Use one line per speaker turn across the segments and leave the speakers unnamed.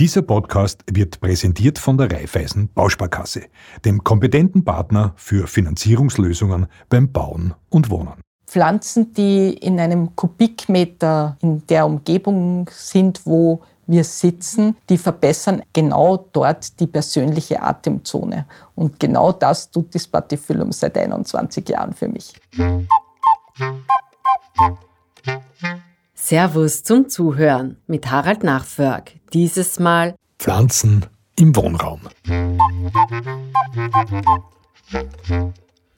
Dieser Podcast wird präsentiert von der Raiffeisen Bausparkasse, dem kompetenten Partner für Finanzierungslösungen beim Bauen und Wohnen.
Pflanzen, die in einem Kubikmeter in der Umgebung sind, wo wir sitzen, die verbessern genau dort die persönliche Atemzone. Und genau das tut die Spatifilum seit 21 Jahren für mich.
Servus zum Zuhören mit Harald Nachförg. Dieses Mal
Pflanzen im Wohnraum.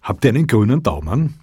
Habt ihr einen grünen Daumen?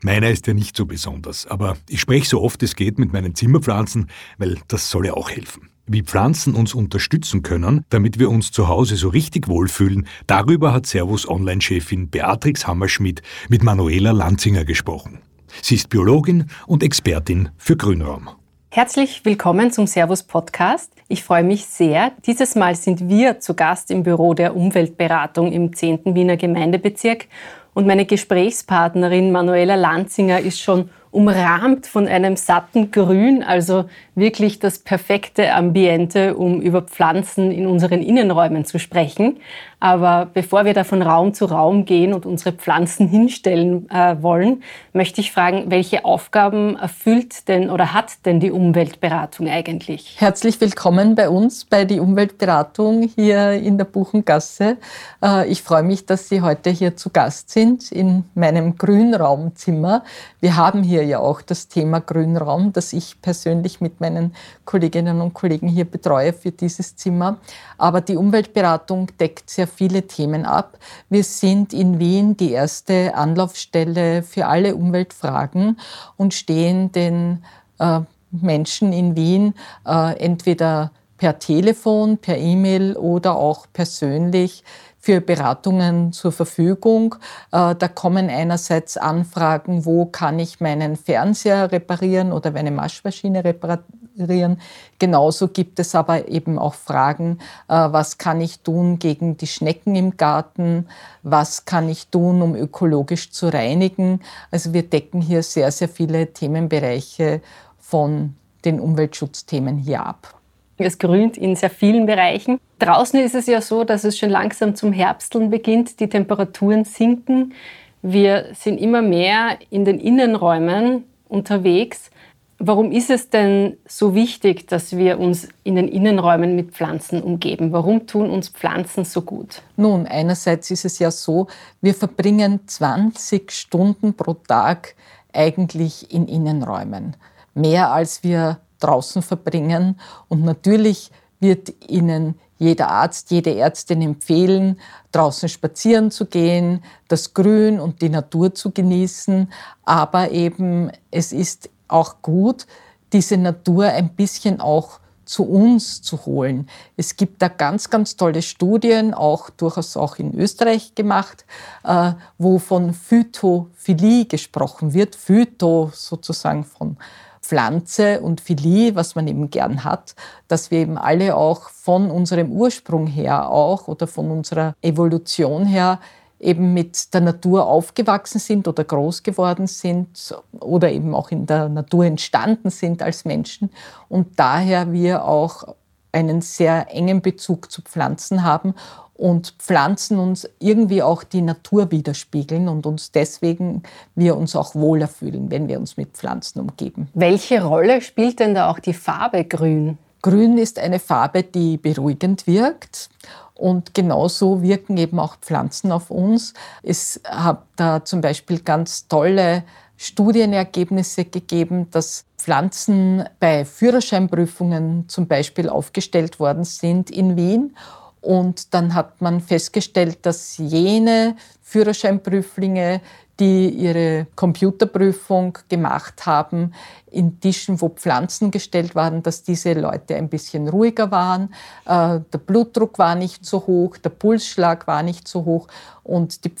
Meiner ist ja nicht so besonders, aber ich spreche so oft es geht mit meinen Zimmerpflanzen, weil das soll ja auch helfen. Wie Pflanzen uns unterstützen können, damit wir uns zu Hause so richtig wohlfühlen, darüber hat Servus Online-Chefin Beatrix Hammerschmidt mit Manuela Lanzinger gesprochen. Sie ist Biologin und Expertin für Grünraum.
Herzlich willkommen zum Servus Podcast. Ich freue mich sehr. Dieses Mal sind wir zu Gast im Büro der Umweltberatung im 10. Wiener Gemeindebezirk und meine Gesprächspartnerin Manuela Lanzinger ist schon umrahmt von einem satten Grün, also wirklich das perfekte Ambiente, um über Pflanzen in unseren Innenräumen zu sprechen. Aber bevor wir da von Raum zu Raum gehen und unsere Pflanzen hinstellen äh, wollen, möchte ich fragen, welche Aufgaben erfüllt denn oder hat denn die Umweltberatung eigentlich?
Herzlich willkommen bei uns bei die Umweltberatung hier in der Buchengasse. Äh, ich freue mich, dass Sie heute hier zu Gast sind in meinem Grünraumzimmer. Wir haben hier ja auch das Thema Grünraum, das ich persönlich mit meinen Kolleginnen und Kollegen hier betreue für dieses Zimmer. Aber die Umweltberatung deckt sehr viele Themen ab. Wir sind in Wien die erste Anlaufstelle für alle Umweltfragen und stehen den äh, Menschen in Wien äh, entweder per Telefon, per E-Mail oder auch persönlich für Beratungen zur Verfügung. Äh, da kommen einerseits Anfragen, wo kann ich meinen Fernseher reparieren oder meine Maschmaschine reparieren. Genauso gibt es aber eben auch Fragen, äh, was kann ich tun gegen die Schnecken im Garten, was kann ich tun, um ökologisch zu reinigen. Also wir decken hier sehr, sehr viele Themenbereiche von den Umweltschutzthemen hier ab.
Es grünt in sehr vielen Bereichen. Draußen ist es ja so, dass es schon langsam zum Herbsteln beginnt. Die Temperaturen sinken. Wir sind immer mehr in den Innenräumen unterwegs. Warum ist es denn so wichtig, dass wir uns in den Innenräumen mit Pflanzen umgeben? Warum tun uns Pflanzen so gut?
Nun, einerseits ist es ja so, wir verbringen 20 Stunden pro Tag eigentlich in Innenräumen. Mehr als wir draußen verbringen. Und natürlich wird Ihnen jeder Arzt, jede Ärztin empfehlen, draußen spazieren zu gehen, das Grün und die Natur zu genießen. Aber eben, es ist auch gut, diese Natur ein bisschen auch zu uns zu holen. Es gibt da ganz, ganz tolle Studien, auch durchaus auch in Österreich gemacht, äh, wo von Phytophilie gesprochen wird. Phyto sozusagen von Pflanze und Philie, was man eben gern hat, dass wir eben alle auch von unserem Ursprung her auch oder von unserer Evolution her eben mit der Natur aufgewachsen sind oder groß geworden sind oder eben auch in der Natur entstanden sind als Menschen. Und daher wir auch einen sehr engen Bezug zu Pflanzen haben und Pflanzen uns irgendwie auch die Natur widerspiegeln und uns deswegen wir uns auch wohler fühlen, wenn wir uns mit Pflanzen umgeben.
Welche Rolle spielt denn da auch die Farbe Grün?
Grün ist eine Farbe, die beruhigend wirkt. Und genauso wirken eben auch Pflanzen auf uns. Es hat da zum Beispiel ganz tolle Studienergebnisse gegeben, dass Pflanzen bei Führerscheinprüfungen zum Beispiel aufgestellt worden sind in Wien. Und dann hat man festgestellt, dass jene Führerscheinprüflinge, die ihre Computerprüfung gemacht haben, in Tischen, wo Pflanzen gestellt waren, dass diese Leute ein bisschen ruhiger waren. Äh, der Blutdruck war nicht so hoch, der Pulsschlag war nicht so hoch und die,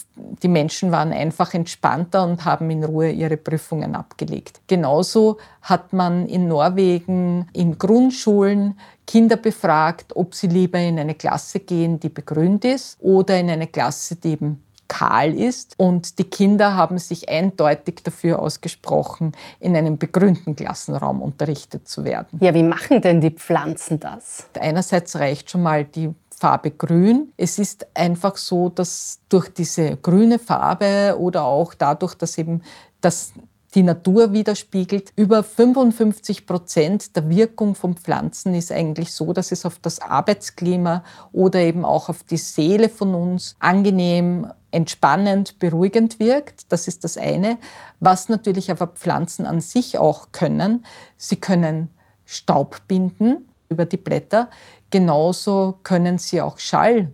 die Menschen waren einfach entspannter und haben in Ruhe ihre Prüfungen abgelegt. Genauso hat man in Norwegen in Grundschulen Kinder befragt, ob sie lieber in eine Klasse gehen, die begrünt ist oder in eine Klasse, die eben kahl ist. Und die Kinder haben sich eindeutig dafür ausgesprochen, in einem begrünten Klassenraum unterrichtet zu werden.
Ja, wie machen denn die Pflanzen das?
Einerseits reicht schon mal die Farbe grün. Es ist einfach so, dass durch diese grüne Farbe oder auch dadurch, dass eben das die Natur widerspiegelt. Über 55 Prozent der Wirkung von Pflanzen ist eigentlich so, dass es auf das Arbeitsklima oder eben auch auf die Seele von uns angenehm, entspannend, beruhigend wirkt. Das ist das eine. Was natürlich aber Pflanzen an sich auch können, sie können Staub binden über die Blätter. Genauso können sie auch Schall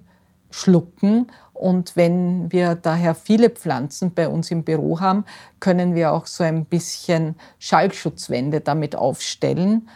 schlucken und wenn wir daher viele Pflanzen bei uns im Büro haben, können wir auch so ein bisschen Schallschutzwände damit aufstellen.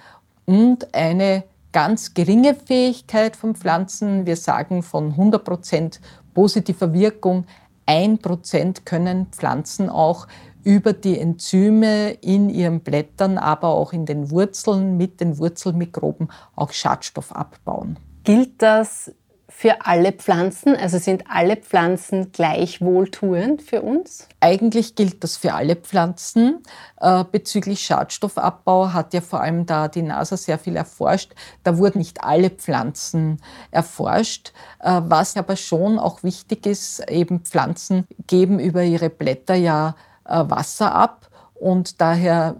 Und eine ganz geringe Fähigkeit von Pflanzen, wir sagen von 100 Prozent positiver Wirkung, 1 Prozent können Pflanzen auch über die Enzyme in ihren Blättern, aber auch in den Wurzeln mit den Wurzelmikroben auch Schadstoff abbauen.
Gilt das für alle Pflanzen? Also sind alle Pflanzen gleich wohltuend für uns?
Eigentlich gilt das für alle Pflanzen. Äh, bezüglich Schadstoffabbau hat ja vor allem da die NASA sehr viel erforscht. Da wurden nicht alle Pflanzen erforscht. Äh, was aber schon auch wichtig ist, eben Pflanzen geben über ihre Blätter ja äh, Wasser ab und daher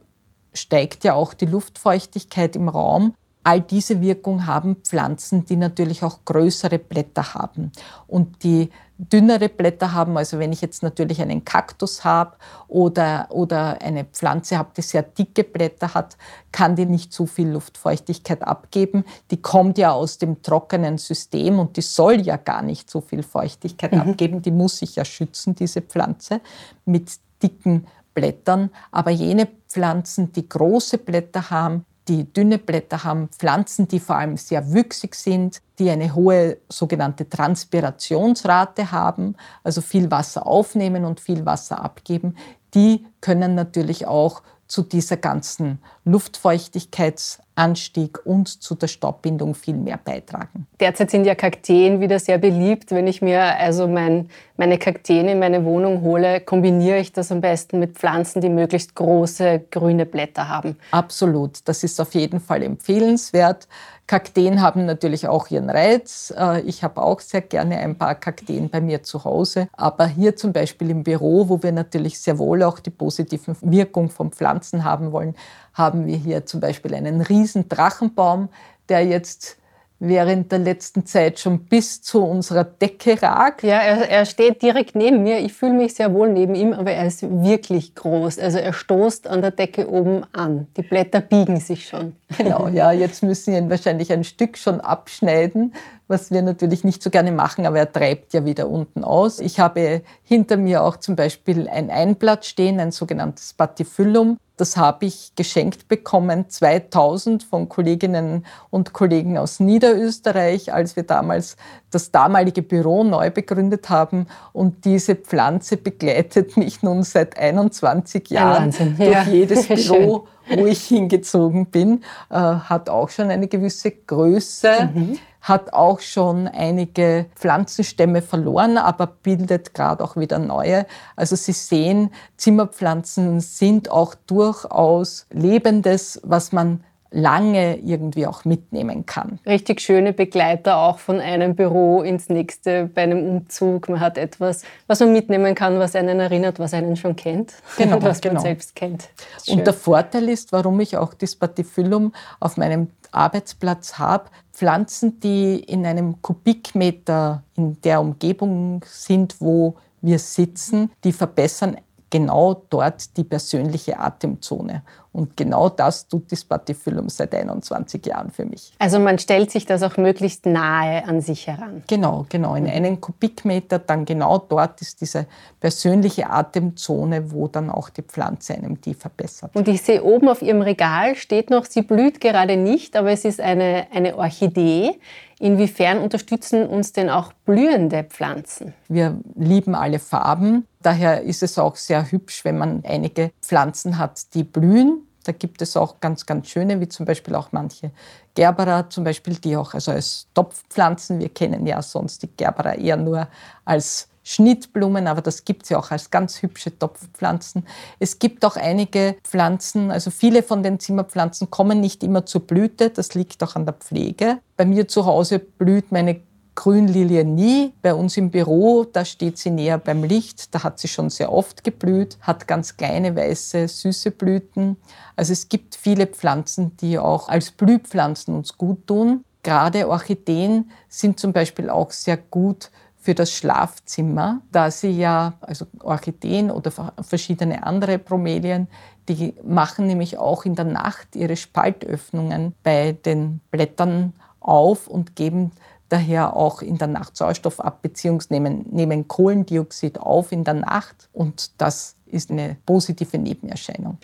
steigt ja auch die Luftfeuchtigkeit im Raum. All diese Wirkung haben Pflanzen, die natürlich auch größere Blätter haben. Und die dünnere Blätter haben, also wenn ich jetzt natürlich einen Kaktus habe oder, oder eine Pflanze habe, die sehr dicke Blätter hat, kann die nicht so viel Luftfeuchtigkeit abgeben. Die kommt ja aus dem trockenen System und die soll ja gar nicht so viel Feuchtigkeit mhm. abgeben. Die muss sich ja schützen, diese Pflanze, mit dicken Blättern. Aber jene Pflanzen, die große Blätter haben, die dünne Blätter haben, Pflanzen, die vor allem sehr wüchsig sind, die eine hohe sogenannte Transpirationsrate haben, also viel Wasser aufnehmen und viel Wasser abgeben, die können natürlich auch zu dieser ganzen Luftfeuchtigkeitsanstieg und zu der Staubbindung viel mehr beitragen.
Derzeit sind ja Kakteen wieder sehr beliebt. Wenn ich mir also mein, meine Kakteen in meine Wohnung hole, kombiniere ich das am besten mit Pflanzen, die möglichst große grüne Blätter haben.
Absolut, das ist auf jeden Fall empfehlenswert. Kakteen haben natürlich auch ihren Reiz. Äh, ich habe auch sehr gerne ein paar Kakteen bei mir zu Hause. Aber hier zum Beispiel im Büro, wo wir natürlich sehr wohl auch die positiven Wirkung von Pflanzen haben wollen, haben wir hier zum Beispiel einen riesen Drachenbaum, der jetzt während der letzten Zeit schon bis zu unserer Decke ragt.
Ja, er, er steht direkt neben mir. Ich fühle mich sehr wohl neben ihm, aber er ist wirklich groß. Also er stoßt an der Decke oben an. Die Blätter biegen sich schon.
Genau, ja, jetzt müssen wir ihn wahrscheinlich ein Stück schon abschneiden, was wir natürlich nicht so gerne machen, aber er treibt ja wieder unten aus. Ich habe hinter mir auch zum Beispiel ein Einblatt stehen, ein sogenanntes Patifyllum. Das habe ich geschenkt bekommen 2000 von Kolleginnen und Kollegen aus Niederösterreich, als wir damals das damalige Büro neu begründet haben. Und diese Pflanze begleitet mich nun seit 21 Jahren Wahnsinn. durch ja. jedes Büro, wo ich hingezogen bin. Äh, hat auch schon eine gewisse Größe. Mhm hat auch schon einige Pflanzenstämme verloren, aber bildet gerade auch wieder neue. Also Sie sehen, Zimmerpflanzen sind auch durchaus Lebendes, was man lange irgendwie auch mitnehmen kann.
Richtig schöne Begleiter auch von einem Büro ins nächste bei einem Umzug. Man hat etwas, was man mitnehmen kann, was einen erinnert, was einen schon kennt,
genau,
was
genau.
man selbst kennt.
Und der Vorteil ist, warum ich auch das Spatifyllum auf meinem Arbeitsplatz habe, Pflanzen, die in einem Kubikmeter in der Umgebung sind, wo wir sitzen, die verbessern genau dort die persönliche Atemzone. Und genau das tut die Spatifyllum seit 21 Jahren für mich.
Also man stellt sich das auch möglichst nahe an sich heran.
Genau, genau. In einen Kubikmeter, dann genau dort ist diese persönliche Atemzone, wo dann auch die Pflanze einem die verbessert.
Und ich sehe oben auf Ihrem Regal steht noch, sie blüht gerade nicht, aber es ist eine, eine Orchidee. Inwiefern unterstützen uns denn auch blühende Pflanzen?
Wir lieben alle Farben. Daher ist es auch sehr hübsch, wenn man einige Pflanzen hat, die blühen. Da gibt es auch ganz, ganz schöne, wie zum Beispiel auch manche Gerbera, zum Beispiel, die auch also als Topfpflanzen, wir kennen ja sonst die Gerbera eher nur als Schnittblumen, aber das gibt es ja auch als ganz hübsche Topfpflanzen. Es gibt auch einige Pflanzen, also viele von den Zimmerpflanzen kommen nicht immer zur Blüte, das liegt auch an der Pflege. Bei mir zu Hause blüht meine Grünlilie nie. Bei uns im Büro, da steht sie näher beim Licht. Da hat sie schon sehr oft geblüht, hat ganz kleine, weiße, süße Blüten. Also es gibt viele Pflanzen, die auch als Blühpflanzen uns gut tun. Gerade Orchideen sind zum Beispiel auch sehr gut für das Schlafzimmer, da sie ja, also Orchideen oder verschiedene andere Bromelien, die machen nämlich auch in der Nacht ihre Spaltöffnungen bei den Blättern auf und geben daher auch in der Nacht Sauerstoff ab, beziehungsweise nehmen, nehmen Kohlendioxid auf in der Nacht und das ist eine positive Nebenerscheinung.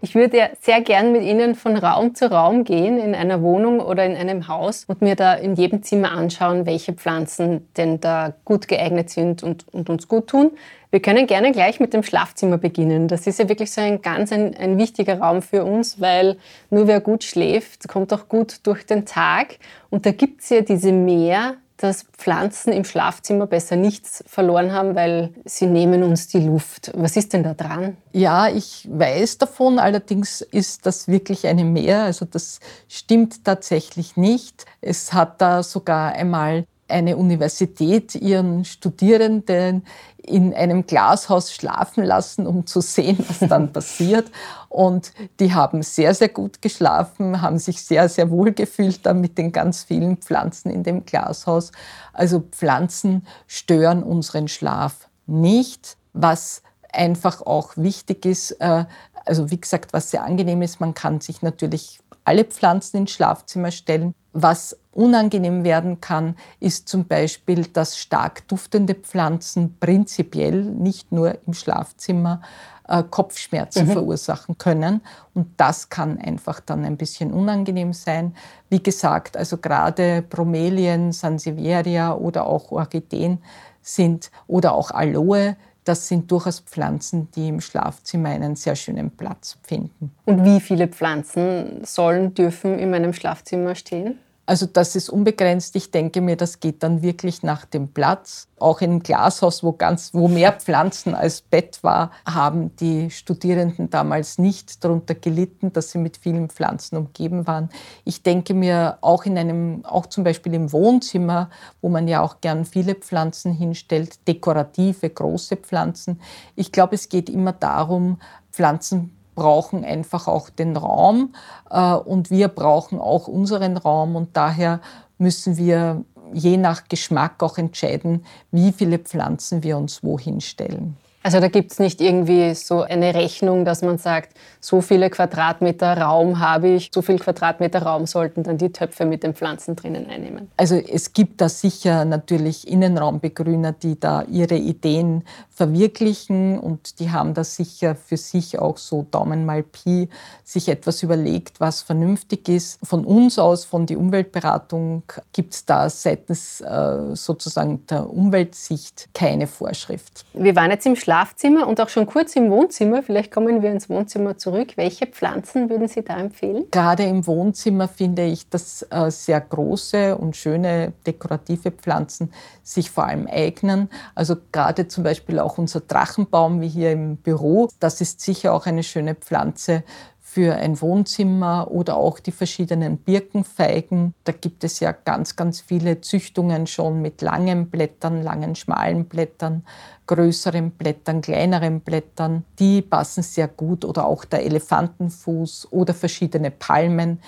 Ich würde ja sehr gern mit Ihnen von Raum zu Raum gehen, in einer Wohnung oder in einem Haus und mir da in jedem Zimmer anschauen, welche Pflanzen denn da gut geeignet sind und, und uns gut tun. Wir können gerne gleich mit dem Schlafzimmer beginnen. Das ist ja wirklich so ein ganz ein, ein wichtiger Raum für uns, weil nur wer gut schläft, kommt auch gut durch den Tag. Und da gibt es ja diese Meer dass Pflanzen im Schlafzimmer besser nichts verloren haben, weil sie nehmen uns die Luft. Was ist denn da dran?
Ja, ich weiß davon, allerdings ist das wirklich eine Mehr. Also das stimmt tatsächlich nicht. Es hat da sogar einmal eine Universität ihren Studierenden in einem Glashaus schlafen lassen, um zu sehen, was dann passiert. Und die haben sehr, sehr gut geschlafen, haben sich sehr, sehr wohl gefühlt dann mit den ganz vielen Pflanzen in dem Glashaus. Also Pflanzen stören unseren Schlaf nicht, was einfach auch wichtig ist. Äh, also wie gesagt, was sehr angenehm ist, man kann sich natürlich alle Pflanzen ins Schlafzimmer stellen. Was unangenehm werden kann, ist zum Beispiel, dass stark duftende Pflanzen prinzipiell nicht nur im Schlafzimmer äh, Kopfschmerzen mhm. verursachen können. Und das kann einfach dann ein bisschen unangenehm sein. Wie gesagt, also gerade Bromelien, Sansevieria oder auch Orchideen sind oder auch Aloe das sind durchaus Pflanzen, die im Schlafzimmer einen sehr schönen Platz finden.
Und wie viele Pflanzen sollen, dürfen in meinem Schlafzimmer stehen?
Also das ist unbegrenzt. Ich denke mir, das geht dann wirklich nach dem Platz. Auch in einem Glashaus, wo, ganz, wo mehr Pflanzen als Bett war, haben die Studierenden damals nicht darunter gelitten, dass sie mit vielen Pflanzen umgeben waren. Ich denke mir, auch in einem, auch zum Beispiel im Wohnzimmer, wo man ja auch gern viele Pflanzen hinstellt, dekorative, große Pflanzen. Ich glaube, es geht immer darum, Pflanzen brauchen einfach auch den Raum äh, und wir brauchen auch unseren Raum und daher müssen wir je nach Geschmack auch entscheiden, wie viele Pflanzen wir uns wohin stellen.
Also da gibt es nicht irgendwie so eine Rechnung, dass man sagt, so viele Quadratmeter Raum habe ich, so viel Quadratmeter Raum sollten dann die Töpfe mit den Pflanzen drinnen einnehmen.
Also es gibt da sicher natürlich Innenraumbegrüner, die da ihre Ideen verwirklichen und die haben da sicher für sich auch so Daumen mal Pi sich etwas überlegt, was vernünftig ist. Von uns aus, von der Umweltberatung, gibt es da seitens äh, sozusagen der Umweltsicht keine Vorschrift.
Wir waren jetzt im Schlag Schlafzimmer und auch schon kurz im Wohnzimmer. Vielleicht kommen wir ins Wohnzimmer zurück. Welche Pflanzen würden Sie da empfehlen?
Gerade im Wohnzimmer finde ich, dass äh, sehr große und schöne dekorative Pflanzen sich vor allem eignen. Also gerade zum Beispiel auch unser Drachenbaum wie hier im Büro. Das ist sicher auch eine schöne Pflanze für ein Wohnzimmer oder auch die verschiedenen Birkenfeigen. Da gibt es ja ganz, ganz viele Züchtungen schon mit langen Blättern, langen, schmalen Blättern, größeren Blättern, kleineren Blättern. Die passen sehr gut oder auch der Elefantenfuß oder verschiedene Palmen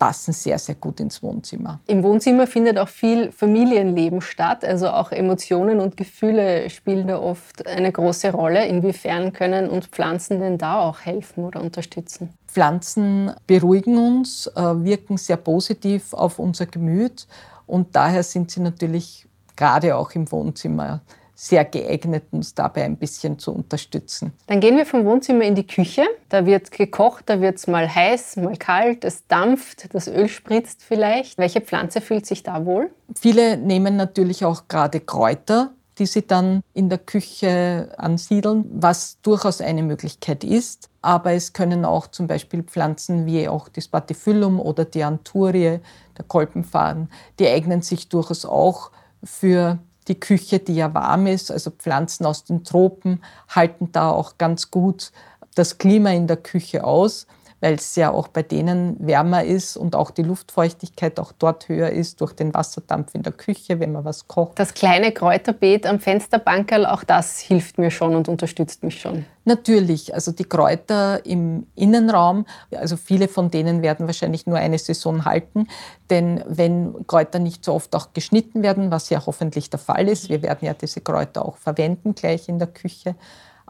passen sehr, sehr gut ins Wohnzimmer.
Im Wohnzimmer findet auch viel Familienleben statt, also auch Emotionen und Gefühle spielen da oft eine große Rolle. Inwiefern können uns Pflanzen denn da auch helfen oder unterstützen?
Pflanzen beruhigen uns, äh, wirken sehr positiv auf unser Gemüt und daher sind sie natürlich gerade auch im Wohnzimmer sehr geeignet, uns dabei ein bisschen zu unterstützen.
Dann gehen wir vom Wohnzimmer in die Küche. Da wird gekocht, da wird es mal heiß, mal kalt, es dampft, das Öl spritzt vielleicht. Welche Pflanze fühlt sich da wohl?
Viele nehmen natürlich auch gerade Kräuter, die sie dann in der Küche ansiedeln, was durchaus eine Möglichkeit ist. Aber es können auch zum Beispiel Pflanzen wie auch die Spatifyllum oder die Anturie, der Kolpenfaden, die eignen sich durchaus auch für die Küche, die ja warm ist. Also Pflanzen aus den Tropen halten da auch ganz gut das Klima in der Küche aus weil es ja auch bei denen wärmer ist und auch die Luftfeuchtigkeit auch dort höher ist durch den Wasserdampf in der Küche, wenn man was kocht.
Das kleine Kräuterbeet am Fensterbankerl, auch das hilft mir schon und unterstützt mich schon.
Natürlich, also die Kräuter im Innenraum, also viele von denen werden wahrscheinlich nur eine Saison halten, denn wenn Kräuter nicht so oft auch geschnitten werden, was ja hoffentlich der Fall ist, wir werden ja diese Kräuter auch verwenden gleich in der Küche,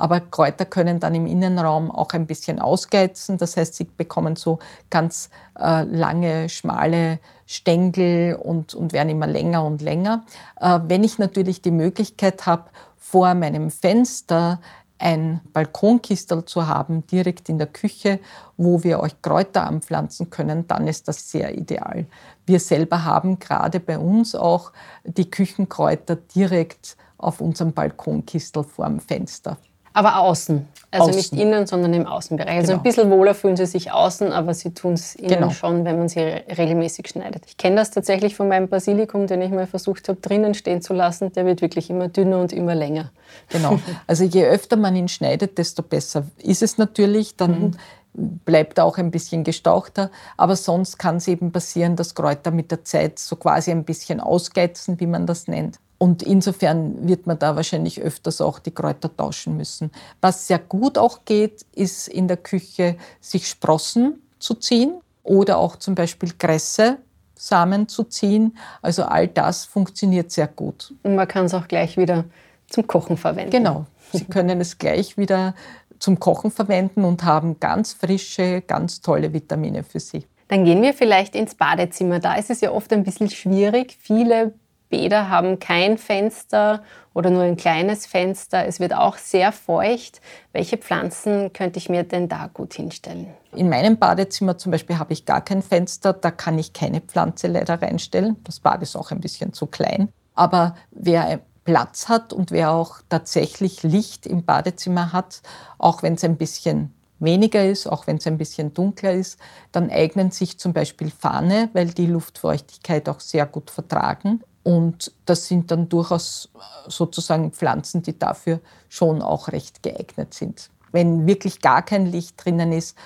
aber Kräuter können dann im Innenraum auch ein bisschen ausgeizen. Das heißt, sie bekommen so ganz äh, lange, schmale Stängel und, und werden immer länger und länger. Äh, wenn ich natürlich die Möglichkeit habe, vor meinem Fenster ein Balkonkistel zu haben, direkt in der Küche, wo wir euch Kräuter anpflanzen können, dann ist das sehr ideal. Wir selber haben gerade bei uns auch die Küchenkräuter direkt auf unserem Balkonkistel vor dem Fenster.
Aber außen. Also außen. nicht innen, sondern im Außenbereich. Also genau. ein bisschen wohler fühlen sie sich außen, aber sie tun es innen genau. schon, wenn man sie regelmäßig schneidet. Ich kenne das tatsächlich von meinem Basilikum, den ich mal versucht habe, drinnen stehen zu lassen. Der wird wirklich immer dünner und immer länger.
Genau. Also je öfter man ihn schneidet, desto besser ist es natürlich. Dann mhm. bleibt er auch ein bisschen gestauchter. Aber sonst kann es eben passieren, dass Kräuter mit der Zeit so quasi ein bisschen ausgeizen, wie man das nennt. Und insofern wird man da wahrscheinlich öfters auch die Kräuter tauschen müssen. Was sehr gut auch geht, ist in der Küche sich Sprossen zu ziehen oder auch zum Beispiel Kresse, Samen zu ziehen. Also all das funktioniert sehr gut.
Und man kann es auch gleich wieder zum Kochen verwenden.
Genau. Sie können es gleich wieder zum Kochen verwenden und haben ganz frische, ganz tolle Vitamine für Sie.
Dann gehen wir vielleicht ins Badezimmer. Da ist es ja oft ein bisschen schwierig. Viele Bäder haben kein Fenster oder nur ein kleines Fenster. Es wird auch sehr feucht. Welche Pflanzen könnte ich mir denn da gut hinstellen?
In meinem Badezimmer zum Beispiel habe ich gar kein Fenster. Da kann ich keine Pflanze leider reinstellen. Das Bad ist auch ein bisschen zu klein. Aber wer Platz hat und wer auch tatsächlich Licht im Badezimmer hat, auch wenn es ein bisschen weniger ist, auch wenn es ein bisschen dunkler ist, dann eignen sich zum Beispiel Fahne, weil die Luftfeuchtigkeit auch sehr gut vertragen. Und das sind dann durchaus äh, sozusagen Pflanzen, die dafür schon auch recht geeignet sind. Wenn wirklich gar kein Licht drinnen ist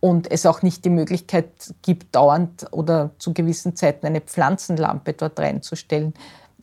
und es auch nicht die Möglichkeit gibt, dauernd oder zu gewissen Zeiten eine Pflanzenlampe dort reinzustellen,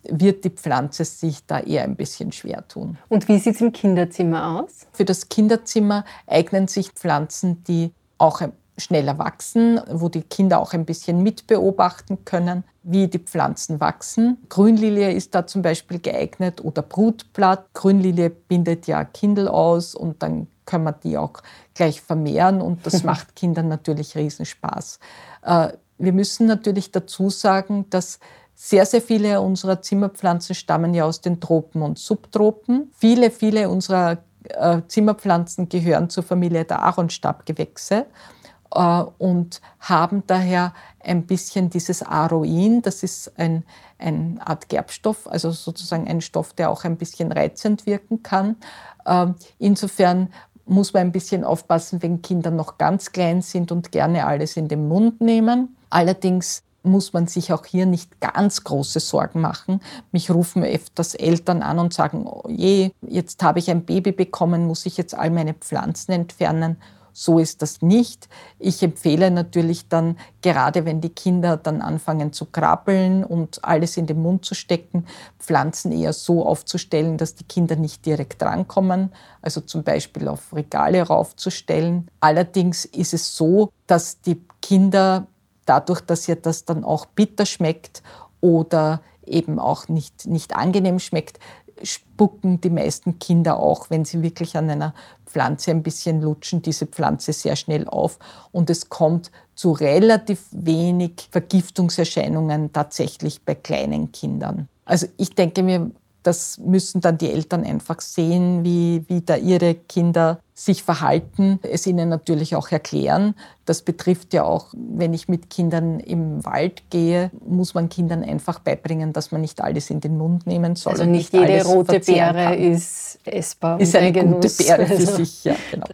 wird die Pflanze sich da eher ein bisschen schwer tun.
Und wie sieht es im Kinderzimmer aus?
Für das Kinderzimmer eignen sich Pflanzen, die auch schneller wachsen, wo die Kinder auch ein bisschen mitbeobachten können, wie die Pflanzen wachsen. Grünlilie ist da zum Beispiel geeignet oder Brutblatt. Grünlilie bindet ja Kindel aus und dann können wir die auch gleich vermehren und das macht Kindern natürlich Riesenspaß. Äh, wir müssen natürlich dazu sagen, dass sehr, sehr viele unserer Zimmerpflanzen stammen ja aus den Tropen und Subtropen. Viele, viele unserer äh, Zimmerpflanzen gehören zur Familie der Aaronstabgewächse. Äh, und haben daher ein bisschen dieses Aroin, das ist ein, eine Art Gerbstoff, also sozusagen ein Stoff, der auch ein bisschen reizend wirken kann. Ähm, insofern muss man ein bisschen aufpassen, wenn Kinder noch ganz klein sind und gerne alles in den Mund nehmen. Allerdings muss man sich auch hier nicht ganz große Sorgen machen. Mich rufen öfters Eltern an und sagen, oh je, jetzt habe ich ein Baby bekommen, muss ich jetzt all meine Pflanzen entfernen? So ist das nicht. Ich empfehle natürlich dann, gerade wenn die Kinder dann anfangen zu krabbeln und alles in den Mund zu stecken, Pflanzen eher so aufzustellen, dass die Kinder nicht direkt drankommen, also zum Beispiel auf Regale raufzustellen. Allerdings ist es so, dass die Kinder dadurch, dass ihr das dann auch bitter schmeckt oder eben auch nicht, nicht angenehm schmeckt, spucken die meisten Kinder auch, wenn sie wirklich an einer Pflanze ein bisschen lutschen, diese Pflanze sehr schnell auf und es kommt zu relativ wenig Vergiftungserscheinungen tatsächlich bei kleinen Kindern. Also ich denke mir, das müssen dann die Eltern einfach sehen, wie, wie da ihre Kinder sich verhalten, es ihnen natürlich auch erklären. Das betrifft ja auch, wenn ich mit Kindern im Wald gehe, muss man Kindern einfach beibringen, dass man nicht alles in den Mund nehmen soll.
Also nicht, nicht jede rote Beere ist essbar.
Ist eine gute Beere für also. sich, ja, genau.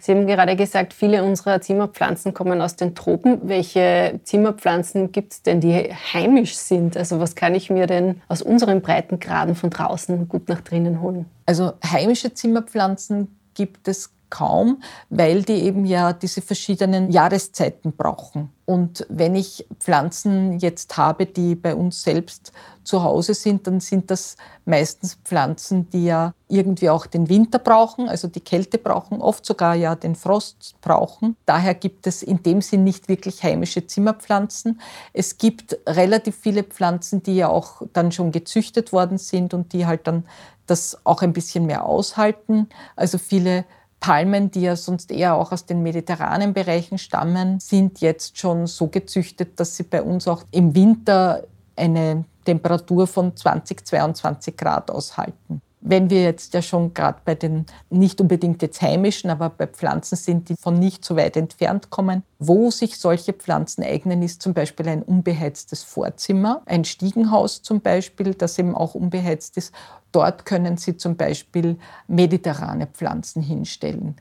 Sie haben gerade gesagt, viele unserer Zimmerpflanzen kommen aus den Tropen. Welche Zimmerpflanzen gibt es denn, die heimisch sind? Also was kann ich mir denn aus unseren Breitengraden von draußen gut nach drinnen holen?
Also heimische Zimmerpflanzen gibt es kaum, weil die eben ja diese verschiedenen Jahreszeiten brauchen. Und wenn ich Pflanzen jetzt habe, die bei uns selbst zu Hause sind, dann sind das meistens Pflanzen, die ja irgendwie auch den Winter brauchen, also die Kälte brauchen, oft sogar ja den Frost brauchen. Daher gibt es in dem Sinn nicht wirklich heimische Zimmerpflanzen. Es gibt relativ viele Pflanzen, die ja auch dann schon gezüchtet worden sind und die halt dann das auch ein bisschen mehr aushalten. Also viele Palmen, die ja sonst eher auch aus den mediterranen Bereichen stammen, sind jetzt schon so gezüchtet, dass sie bei uns auch im Winter eine Temperatur von 20, 22 Grad aushalten. Wenn wir jetzt ja schon gerade bei den nicht unbedingt jetzt heimischen, aber bei Pflanzen sind, die von nicht so weit entfernt kommen, wo sich solche Pflanzen eignen, ist zum Beispiel ein unbeheiztes Vorzimmer, ein Stiegenhaus zum Beispiel, das eben auch unbeheizt ist. Dort können Sie zum Beispiel mediterrane Pflanzen hinstellen.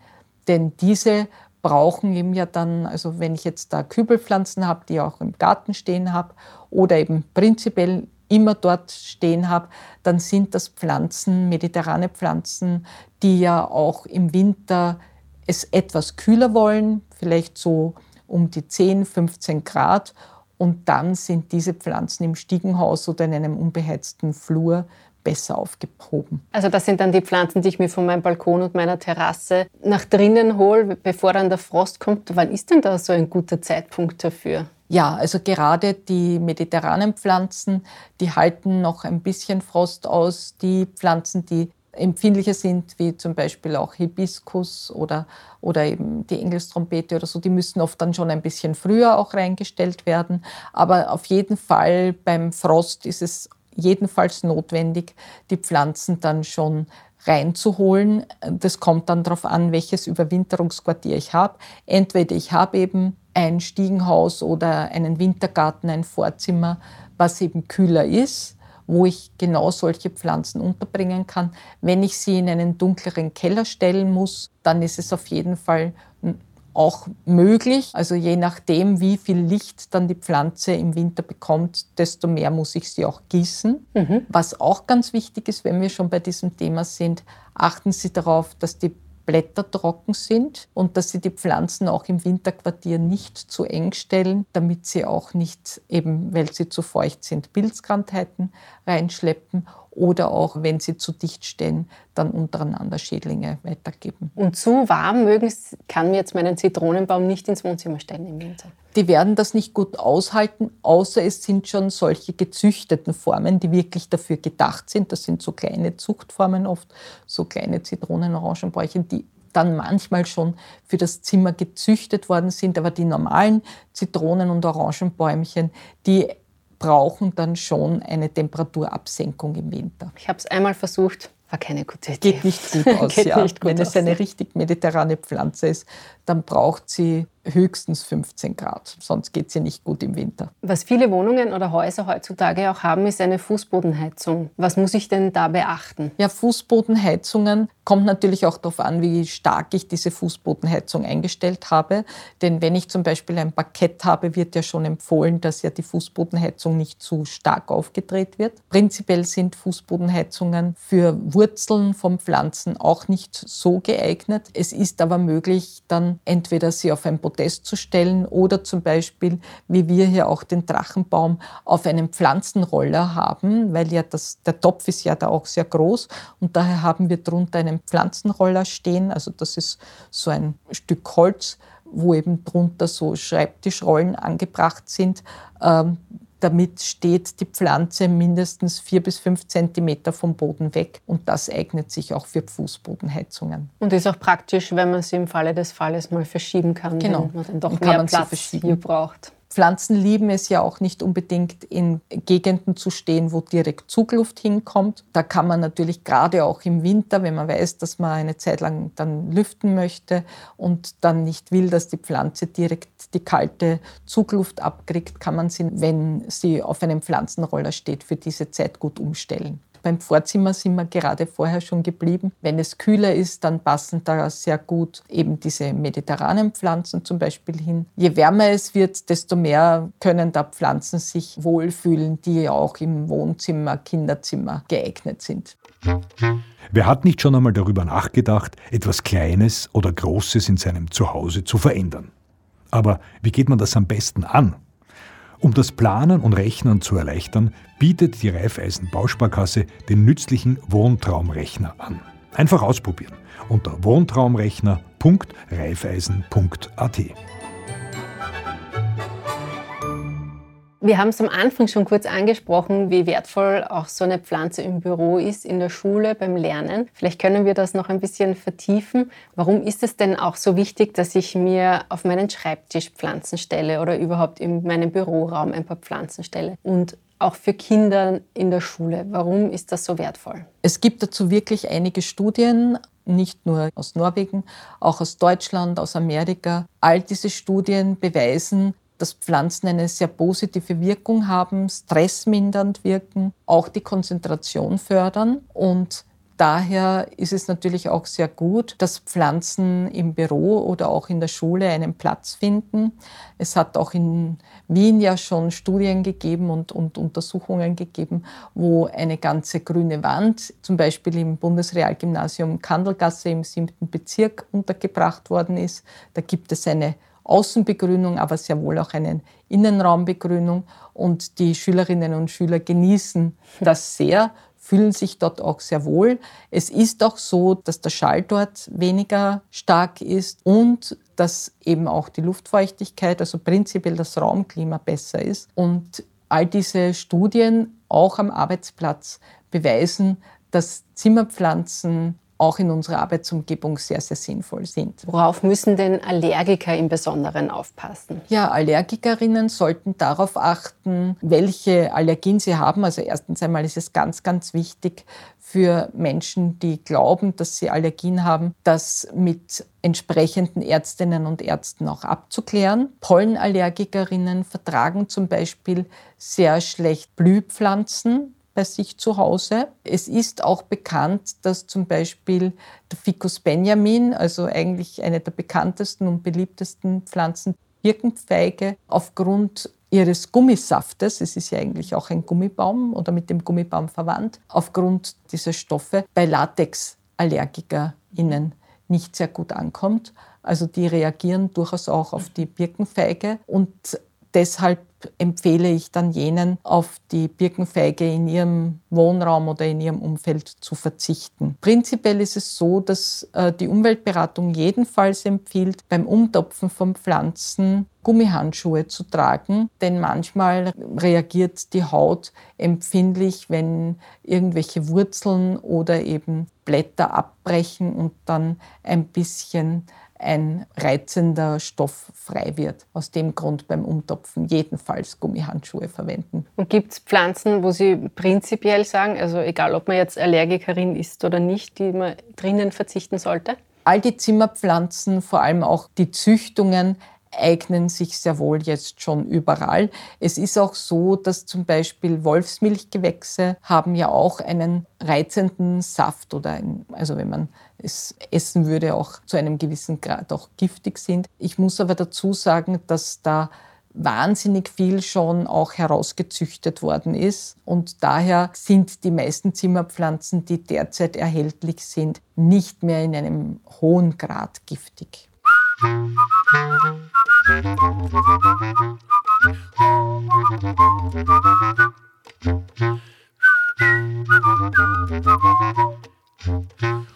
Denn diese brauchen eben ja dann, also wenn ich jetzt da Kübelpflanzen habe, die auch im Garten stehen habe oder eben prinzipiell immer dort stehen habe, dann sind das Pflanzen, mediterrane Pflanzen, die ja auch im Winter es etwas kühler wollen, vielleicht so um die 10, 15 Grad. Und dann sind diese Pflanzen im Stiegenhaus oder in einem unbeheizten Flur besser aufgehoben.
Also das sind dann die Pflanzen, die ich mir von meinem Balkon und meiner Terrasse nach drinnen hole, bevor dann der Frost kommt. Wann ist denn da so ein guter Zeitpunkt dafür?
Ja, also gerade die mediterranen Pflanzen, die halten noch ein bisschen Frost aus. Die Pflanzen, die empfindlicher sind, wie zum Beispiel auch Hibiskus oder, oder eben die Engelstrompete oder so, die müssen oft dann schon ein bisschen früher auch reingestellt werden. Aber auf jeden Fall beim Frost ist es jedenfalls notwendig, die Pflanzen dann schon reinzuholen. Das kommt dann darauf an, welches Überwinterungsquartier ich habe. Entweder ich habe eben ein Stiegenhaus oder einen Wintergarten, ein Vorzimmer, was eben kühler ist, wo ich genau solche Pflanzen unterbringen kann. Wenn ich sie in einen dunkleren Keller stellen muss, dann ist es auf jeden Fall auch möglich. Also je nachdem, wie viel Licht dann die Pflanze im Winter bekommt, desto mehr muss ich sie auch gießen. Mhm. Was auch ganz wichtig ist, wenn wir schon bei diesem Thema sind, achten Sie darauf, dass die Blätter trocken sind und dass sie die Pflanzen auch im Winterquartier nicht zu eng stellen, damit sie auch nicht eben, weil sie zu feucht sind, Pilzkrankheiten reinschleppen oder auch, wenn sie zu dicht stehen, dann untereinander Schädlinge weitergeben.
Und zu warm mögen, kann mir jetzt meinen Zitronenbaum nicht ins Wohnzimmer stellen im Winter.
Die werden das nicht gut aushalten, außer es sind schon solche gezüchteten Formen, die wirklich dafür gedacht sind. Das sind so kleine Zuchtformen oft, so kleine Zitronen-Orangenbäuchchen, die dann manchmal schon für das Zimmer gezüchtet worden sind. Aber die normalen Zitronen- und Orangenbäumchen, die brauchen dann schon eine Temperaturabsenkung im Winter.
Ich habe es einmal versucht, war keine gute Idee.
Geht nicht gut aus, ja. Gut Wenn aus. es eine richtig mediterrane Pflanze ist, dann braucht sie höchstens 15 Grad, sonst geht sie nicht gut im Winter.
Was viele Wohnungen oder Häuser heutzutage auch haben, ist eine Fußbodenheizung. Was muss ich denn da beachten?
Ja, Fußbodenheizungen kommt natürlich auch darauf an, wie stark ich diese Fußbodenheizung eingestellt habe. Denn wenn ich zum Beispiel ein Parkett habe, wird ja schon empfohlen, dass ja die Fußbodenheizung nicht zu stark aufgedreht wird. Prinzipiell sind Fußbodenheizungen für Wurzeln von Pflanzen auch nicht so geeignet. Es ist aber möglich, dann entweder sie auf ein Podest zu stellen oder zum Beispiel, wie wir hier auch den Drachenbaum, auf einem Pflanzenroller haben, weil ja das, der Topf ist ja da auch sehr groß und daher haben wir drunter einen Pflanzenroller stehen. Also das ist so ein Stück Holz, wo eben drunter so Schreibtischrollen angebracht sind. Ähm, damit steht die Pflanze mindestens vier bis fünf Zentimeter vom Boden weg und das eignet sich auch für Fußbodenheizungen.
Und ist auch praktisch, wenn man sie im Falle des Falles mal verschieben kann,
genau.
wenn man dann doch mehr Platz hier braucht.
Pflanzen lieben es ja auch nicht unbedingt in Gegenden zu stehen, wo direkt Zugluft hinkommt. Da kann man natürlich gerade auch im Winter, wenn man weiß, dass man eine Zeit lang dann lüften möchte und dann nicht will, dass die Pflanze direkt die kalte Zugluft abkriegt, kann man sie, wenn sie auf einem Pflanzenroller steht, für diese Zeit gut umstellen. Beim Vorzimmer sind wir gerade vorher schon geblieben. Wenn es kühler ist, dann passen da sehr gut eben diese mediterranen Pflanzen zum Beispiel hin. Je wärmer es wird, desto mehr können da Pflanzen sich wohlfühlen, die auch im Wohnzimmer, Kinderzimmer geeignet sind.
Wer hat nicht schon einmal darüber nachgedacht, etwas Kleines oder Großes in seinem Zuhause zu verändern? Aber wie geht man das am besten an? Um das Planen und Rechnen zu erleichtern, bietet die Raiffeisen Bausparkasse den nützlichen Wohntraumrechner an. Einfach ausprobieren unter wohntraumrechner.raiffeisen.at.
Wir haben es am Anfang schon kurz angesprochen, wie wertvoll auch so eine Pflanze im Büro ist, in der Schule, beim Lernen. Vielleicht können wir das noch ein bisschen vertiefen. Warum ist es denn auch so wichtig, dass ich mir auf meinen Schreibtisch Pflanzen stelle oder überhaupt in meinem Büroraum ein paar Pflanzen stelle? Und auch für Kinder in der Schule. Warum ist das so wertvoll?
Es gibt dazu wirklich einige Studien, nicht nur aus Norwegen, auch aus Deutschland, aus Amerika. All diese Studien beweisen, dass Pflanzen eine sehr positive Wirkung haben, stressmindernd wirken, auch die Konzentration fördern und Daher ist es natürlich auch sehr gut, dass Pflanzen im Büro oder auch in der Schule einen Platz finden. Es hat auch in Wien ja schon Studien gegeben und, und Untersuchungen gegeben, wo eine ganze grüne Wand, zum Beispiel im Bundesrealgymnasium Kandelgasse im siebten Bezirk untergebracht worden ist. Da gibt es eine Außenbegrünung, aber sehr wohl auch eine Innenraumbegrünung. Und die Schülerinnen und Schüler genießen das sehr, fühlen sich dort auch sehr wohl. Es ist auch so, dass der Schall dort weniger stark ist und dass eben auch die Luftfeuchtigkeit, also prinzipiell das Raumklima besser ist. Und all diese Studien auch am Arbeitsplatz beweisen, dass Zimmerpflanzen auch in unserer Arbeitsumgebung sehr, sehr sinnvoll sind.
Worauf müssen denn Allergiker im Besonderen aufpassen?
Ja, Allergikerinnen sollten darauf achten, welche Allergien sie haben. Also erstens einmal ist es ganz, ganz wichtig für Menschen, die glauben, dass sie Allergien haben, das mit entsprechenden Ärztinnen und Ärzten auch abzuklären. Pollenallergikerinnen vertragen zum Beispiel sehr schlecht Blühpflanzen bei sich zu Hause. Es ist auch bekannt, dass zum Beispiel der Ficus benjamin, also eigentlich eine der bekanntesten und beliebtesten Pflanzen, Birkenfeige, aufgrund ihres Gummisaftes, es ist ja eigentlich auch ein Gummibaum oder mit dem Gummibaum verwandt, aufgrund dieser Stoffe bei Latexallergikerinnen nicht sehr gut ankommt. Also die reagieren durchaus auch auf die Birkenfeige und deshalb empfehle ich dann jenen, auf die Birkenfeige in ihrem Wohnraum oder in ihrem Umfeld zu verzichten. Prinzipiell ist es so, dass äh, die Umweltberatung jedenfalls empfiehlt, beim Umtopfen von Pflanzen Gummihandschuhe zu tragen, denn manchmal reagiert die Haut empfindlich, wenn irgendwelche Wurzeln oder eben Blätter abbrechen und dann ein bisschen ein reizender Stoff frei wird. Aus dem Grund beim Umtopfen jedenfalls Gummihandschuhe verwenden.
Und gibt es Pflanzen, wo Sie prinzipiell sagen, also egal ob man jetzt Allergikerin ist oder nicht, die man drinnen verzichten sollte?
All die Zimmerpflanzen, vor allem auch die Züchtungen, eignen sich sehr wohl jetzt schon überall. Es ist auch so, dass zum Beispiel Wolfsmilchgewächse haben ja auch einen reizenden Saft oder ein, also wenn man es essen würde, auch zu einem gewissen Grad auch giftig sind. Ich muss aber dazu sagen, dass da wahnsinnig viel schon auch herausgezüchtet worden ist. Und daher sind die meisten Zimmerpflanzen, die derzeit erhältlich sind, nicht mehr in einem hohen Grad giftig.
Wir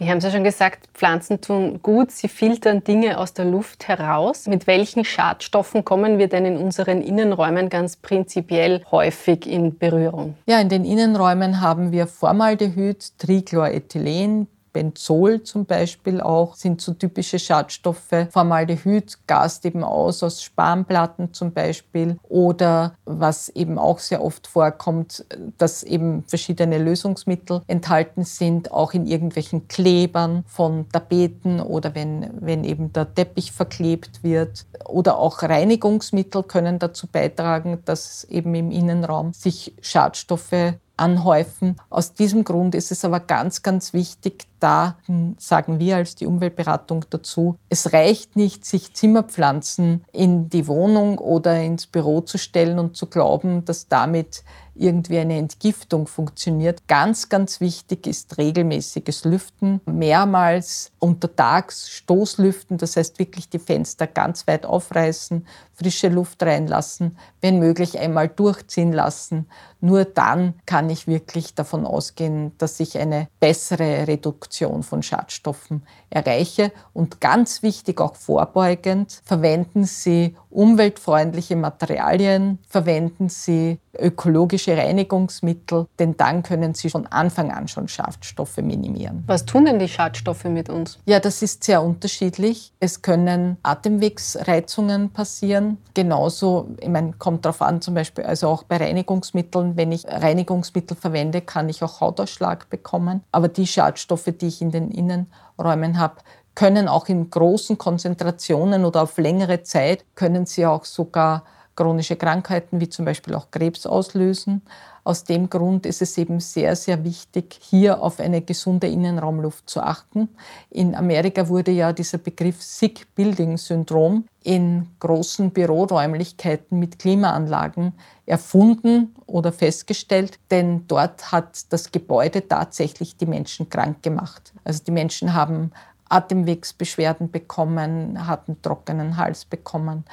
haben es ja schon gesagt, Pflanzen tun gut, sie filtern Dinge aus der Luft heraus. Mit welchen Schadstoffen kommen wir denn in unseren Innenräumen ganz prinzipiell häufig in Berührung?
Ja, in den Innenräumen haben wir Formaldehyd, Trichlorethylen, Benzol zum Beispiel auch sind so typische Schadstoffe. Formaldehyd gast eben aus aus Spanplatten zum Beispiel oder was eben auch sehr oft vorkommt, dass eben verschiedene Lösungsmittel enthalten sind, auch in irgendwelchen Klebern von Tapeten oder wenn, wenn eben der Teppich verklebt wird oder auch Reinigungsmittel können dazu beitragen, dass eben im Innenraum sich Schadstoffe anhäufen. Aus diesem Grund ist es aber ganz, ganz wichtig, da sagen wir als die Umweltberatung dazu, es reicht nicht, sich Zimmerpflanzen in die Wohnung oder ins Büro zu stellen und zu glauben, dass damit irgendwie eine Entgiftung funktioniert. Ganz, ganz wichtig ist regelmäßiges Lüften, mehrmals untertags Stoßlüften, das heißt wirklich die Fenster ganz weit aufreißen, frische Luft reinlassen, wenn möglich einmal durchziehen lassen. Nur dann kann ich wirklich davon ausgehen, dass ich eine bessere Reduktion von Schadstoffen erreiche. Und ganz wichtig, auch vorbeugend, verwenden Sie umweltfreundliche Materialien, verwenden Sie ökologische Reinigungsmittel, denn dann können Sie von Anfang an schon Schadstoffe minimieren.
Was tun denn die Schadstoffe mit uns?
Ja, das ist sehr unterschiedlich. Es können Atemwegsreizungen passieren. Genauso, ich meine, kommt darauf an, zum Beispiel, also auch bei Reinigungsmitteln, wenn ich Reinigungsmittel verwende, kann ich auch Hautausschlag bekommen. Aber die Schadstoffe, die ich in den Innenräumen habe, können auch in großen Konzentrationen oder auf längere Zeit, können sie auch sogar chronische Krankheiten wie zum Beispiel auch Krebs auslösen. Aus dem Grund ist es eben sehr, sehr wichtig, hier auf eine gesunde Innenraumluft zu achten. In Amerika wurde ja dieser Begriff Sick Building Syndrom in großen Büroräumlichkeiten mit Klimaanlagen erfunden oder festgestellt, denn dort hat das Gebäude tatsächlich die Menschen krank gemacht. Also die Menschen haben Atemwegsbeschwerden bekommen, hatten trockenen Hals bekommen,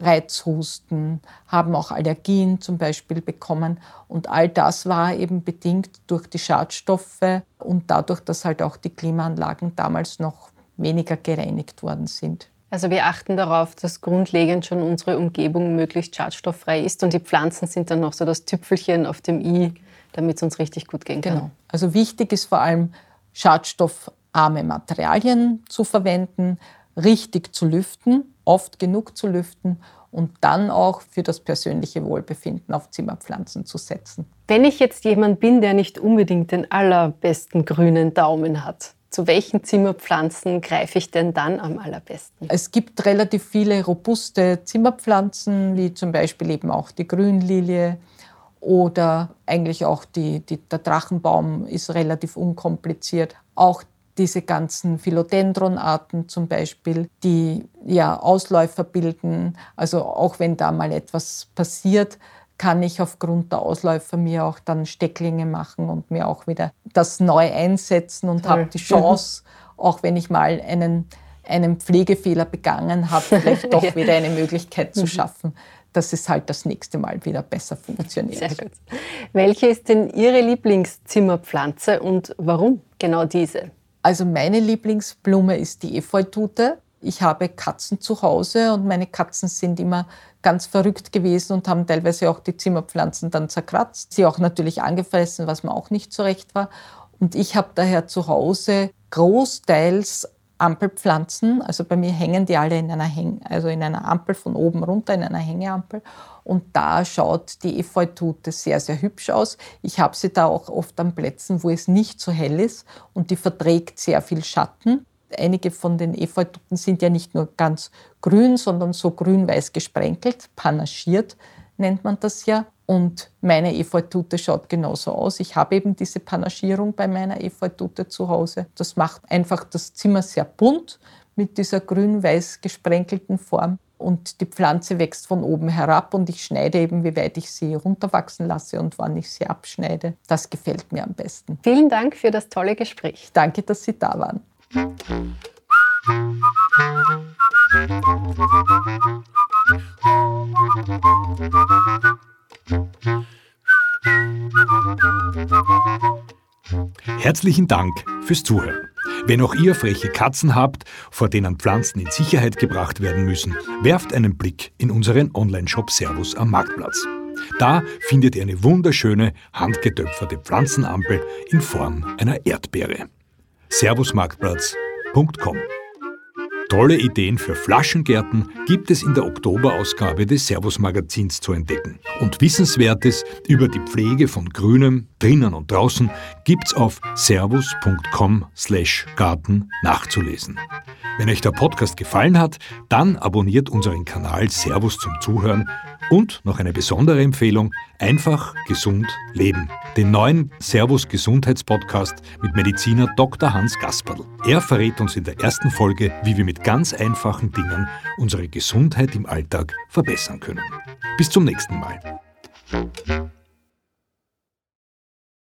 Reizhusten, haben auch Allergien zum Beispiel bekommen. Und all das war eben bedingt durch die Schadstoffe und dadurch, dass halt auch die Klimaanlagen damals noch weniger gereinigt worden sind.
Also wir achten darauf, dass grundlegend schon unsere Umgebung möglichst schadstofffrei ist und die Pflanzen sind dann noch so das Tüpfelchen auf dem i, damit es uns richtig gut gehen kann. Genau.
Also wichtig ist vor allem schadstoffarme Materialien zu verwenden, richtig zu lüften, oft genug zu lüften und dann auch für das persönliche Wohlbefinden auf Zimmerpflanzen zu setzen.
Wenn ich jetzt jemand bin, der nicht unbedingt den allerbesten grünen Daumen hat, zu welchen Zimmerpflanzen greife ich denn dann am allerbesten?
Es gibt relativ viele robuste Zimmerpflanzen, wie zum Beispiel eben auch die Grünlilie oder eigentlich auch die, die, der Drachenbaum ist relativ unkompliziert. Auch diese ganzen Philodendronarten zum Beispiel, die ja Ausläufer bilden. Also auch wenn da mal etwas passiert, kann ich aufgrund der Ausläufer mir auch dann Stecklinge machen und mir auch wieder das neu einsetzen und habe die Chance, auch wenn ich mal einen, einen Pflegefehler begangen habe, vielleicht doch wieder eine Möglichkeit zu mhm. schaffen, dass es halt das nächste Mal wieder besser funktioniert. Sehr gut.
Welche ist denn Ihre Lieblingszimmerpflanze und warum genau diese?
Also meine Lieblingsblume ist die Efeutute. Ich habe Katzen zu Hause und meine Katzen sind immer ganz verrückt gewesen und haben teilweise auch die Zimmerpflanzen dann zerkratzt, sie auch natürlich angefressen, was mir auch nicht so recht war. Und ich habe daher zu Hause großteils Ampelpflanzen. Also bei mir hängen die alle in einer, Häng also in einer Ampel von oben runter, in einer Hängeampel. Und da schaut die Efeutute sehr, sehr hübsch aus. Ich habe sie da auch oft an Plätzen, wo es nicht so hell ist und die verträgt sehr viel Schatten. Einige von den Efeututen sind ja nicht nur ganz grün, sondern so grün-weiß gesprenkelt, panaschiert nennt man das ja. Und meine Efeutute schaut genauso aus. Ich habe eben diese Panaschierung bei meiner Efeutute zu Hause. Das macht einfach das Zimmer sehr bunt mit dieser grün-weiß gesprenkelten Form. Und die Pflanze wächst von oben herab und ich schneide eben, wie weit ich sie runterwachsen lasse und wann ich sie abschneide. Das gefällt mir am besten.
Vielen Dank für das tolle Gespräch.
Danke, dass Sie da waren.
Herzlichen Dank fürs Zuhören. Wenn auch ihr freche Katzen habt, vor denen Pflanzen in Sicherheit gebracht werden müssen, werft einen Blick in unseren Online-Shop Servus am Marktplatz. Da findet ihr eine wunderschöne, handgetöpferte Pflanzenampel in Form einer Erdbeere. Servusmarktplatz.com Tolle Ideen für Flaschengärten gibt es in der Oktoberausgabe des Servus Magazins zu entdecken. Und Wissenswertes über die Pflege von Grünem drinnen und draußen gibt's auf servus.com/garten nachzulesen. Wenn euch der Podcast gefallen hat, dann abonniert unseren Kanal Servus zum Zuhören und noch eine besondere Empfehlung, einfach gesund leben. Den neuen Servus Gesundheitspodcast mit Mediziner Dr. Hans Gasperl. Er verrät uns in der ersten Folge, wie wir mit ganz einfachen Dingen unsere Gesundheit im Alltag verbessern können. Bis zum nächsten Mal.